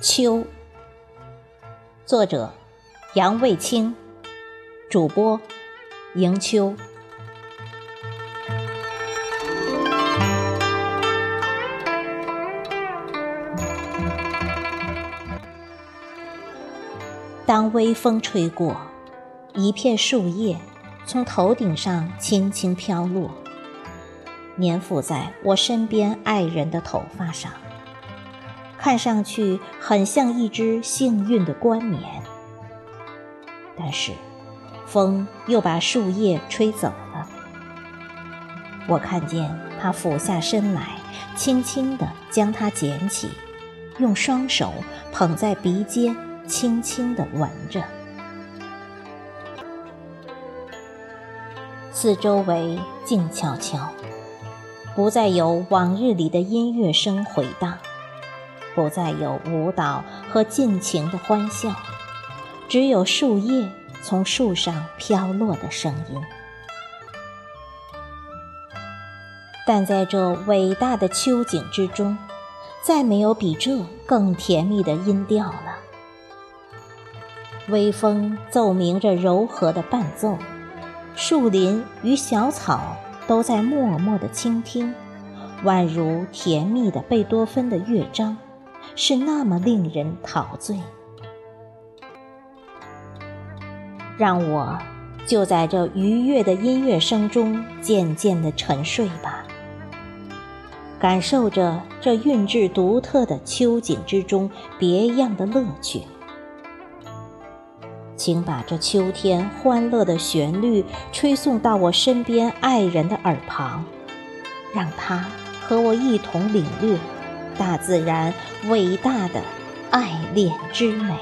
秋，作者杨卫清，主播迎秋。当微风吹过，一片树叶从头顶上轻轻飘落，粘附在我身边爱人的头发上。看上去很像一只幸运的冠冕，但是风又把树叶吹走了。我看见他俯下身来，轻轻地将它捡起，用双手捧在鼻尖，轻轻地闻着。四周围静悄悄，不再有往日里的音乐声回荡。不再有舞蹈和尽情的欢笑，只有树叶从树上飘落的声音。但在这伟大的秋景之中，再没有比这更甜蜜的音调了。微风奏鸣着柔和的伴奏，树林与小草都在默默的倾听，宛如甜蜜的贝多芬的乐章。是那么令人陶醉，让我就在这愉悦的音乐声中渐渐的沉睡吧，感受着这韵致独特的秋景之中别样的乐趣。请把这秋天欢乐的旋律吹送到我身边爱人的耳旁，让他和我一同领略。大自然伟大的爱恋之美。